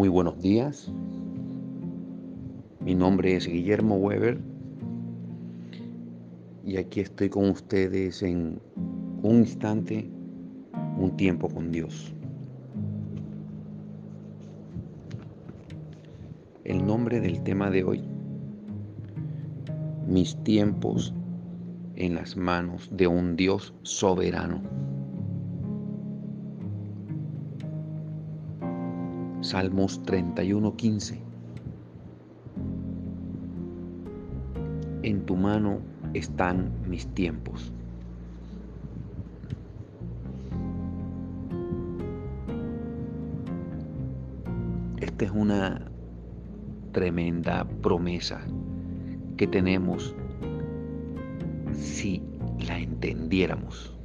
Muy buenos días. Mi nombre es Guillermo Weber y aquí estoy con ustedes en un instante, un tiempo con Dios. El nombre del tema de hoy, mis tiempos en las manos de un Dios soberano. Salmos 31:15. En tu mano están mis tiempos. Esta es una tremenda promesa que tenemos si la entendiéramos.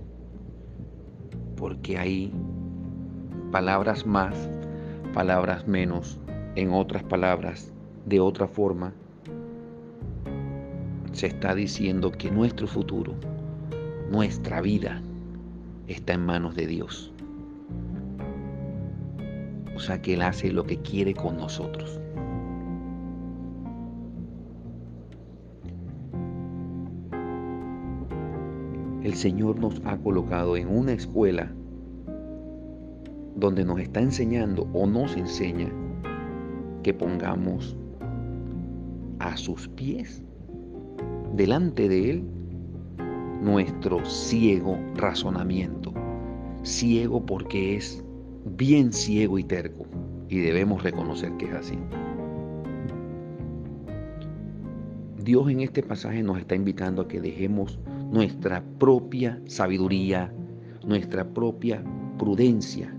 Porque hay palabras más palabras menos, en otras palabras, de otra forma, se está diciendo que nuestro futuro, nuestra vida, está en manos de Dios. O sea que Él hace lo que quiere con nosotros. El Señor nos ha colocado en una escuela donde nos está enseñando o nos enseña que pongamos a sus pies, delante de Él, nuestro ciego razonamiento. Ciego porque es bien ciego y terco y debemos reconocer que es así. Dios en este pasaje nos está invitando a que dejemos nuestra propia sabiduría, nuestra propia prudencia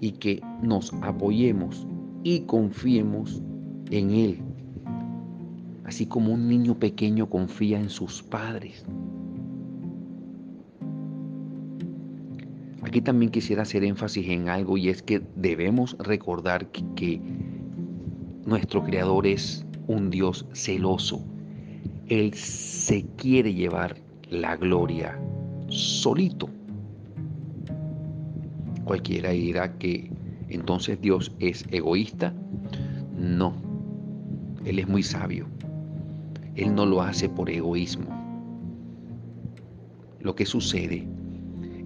y que nos apoyemos y confiemos en Él, así como un niño pequeño confía en sus padres. Aquí también quisiera hacer énfasis en algo y es que debemos recordar que, nuestro Creador es un Dios celoso. Él se quiere llevar la gloria solito cualquiera dirá que entonces Dios es egoísta. No, Él es muy sabio. Él no lo hace por egoísmo. Lo que sucede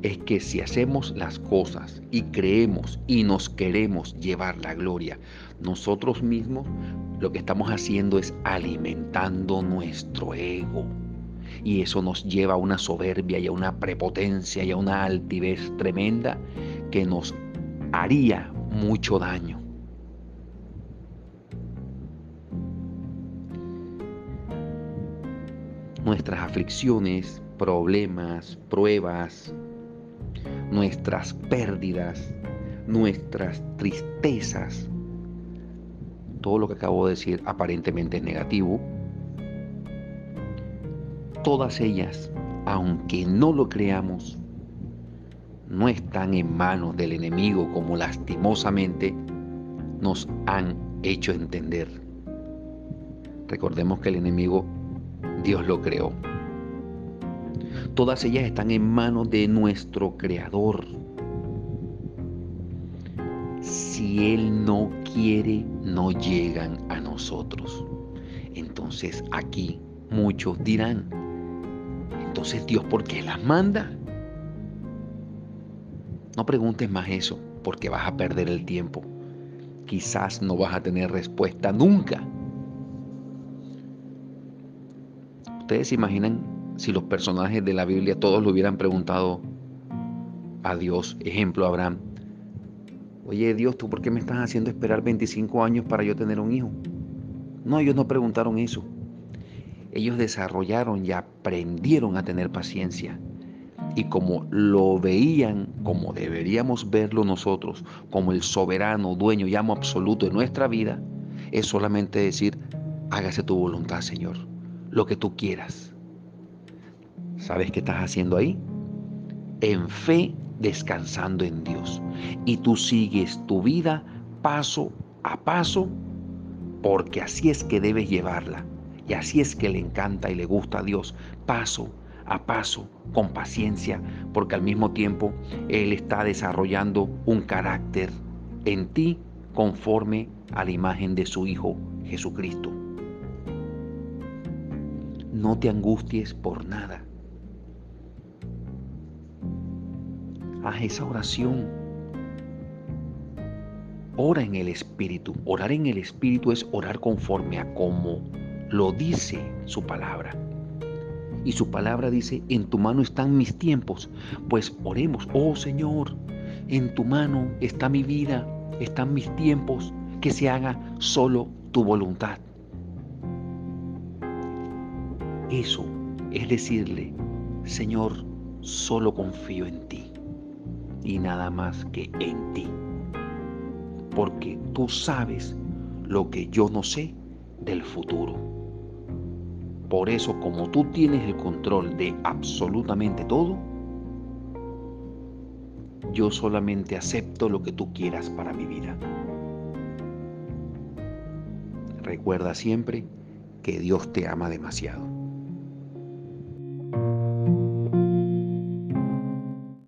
es que si hacemos las cosas y creemos y nos queremos llevar la gloria nosotros mismos, lo que estamos haciendo es alimentando nuestro ego. Y eso nos lleva a una soberbia y a una prepotencia y a una altivez tremenda que nos haría mucho daño. Nuestras aflicciones, problemas, pruebas, nuestras pérdidas, nuestras tristezas, todo lo que acabo de decir aparentemente es negativo, todas ellas, aunque no lo creamos, no están en manos del enemigo como lastimosamente nos han hecho entender. Recordemos que el enemigo Dios lo creó. Todas ellas están en manos de nuestro Creador. Si Él no quiere, no llegan a nosotros. Entonces aquí muchos dirán, entonces Dios, ¿por qué las manda? No preguntes más eso porque vas a perder el tiempo. Quizás no vas a tener respuesta nunca. ¿Ustedes se imaginan si los personajes de la Biblia todos le hubieran preguntado a Dios, ejemplo Abraham, oye Dios, ¿tú por qué me estás haciendo esperar 25 años para yo tener un hijo? No, ellos no preguntaron eso. Ellos desarrollaron y aprendieron a tener paciencia y como lo veían, como deberíamos verlo nosotros, como el soberano, dueño y amo absoluto de nuestra vida, es solamente decir, hágase tu voluntad, Señor, lo que tú quieras. ¿Sabes qué estás haciendo ahí? En fe, descansando en Dios. Y tú sigues tu vida paso a paso, porque así es que debes llevarla. Y así es que le encanta y le gusta a Dios, paso a paso, con paciencia, porque al mismo tiempo Él está desarrollando un carácter en ti conforme a la imagen de su Hijo Jesucristo. No te angusties por nada. Haz esa oración. Ora en el Espíritu. Orar en el Espíritu es orar conforme a como lo dice su palabra. Y su palabra dice, en tu mano están mis tiempos. Pues oremos, oh Señor, en tu mano está mi vida, están mis tiempos, que se haga solo tu voluntad. Eso es decirle, Señor, solo confío en ti y nada más que en ti. Porque tú sabes lo que yo no sé del futuro. Por eso, como tú tienes el control de absolutamente todo, yo solamente acepto lo que tú quieras para mi vida. Recuerda siempre que Dios te ama demasiado.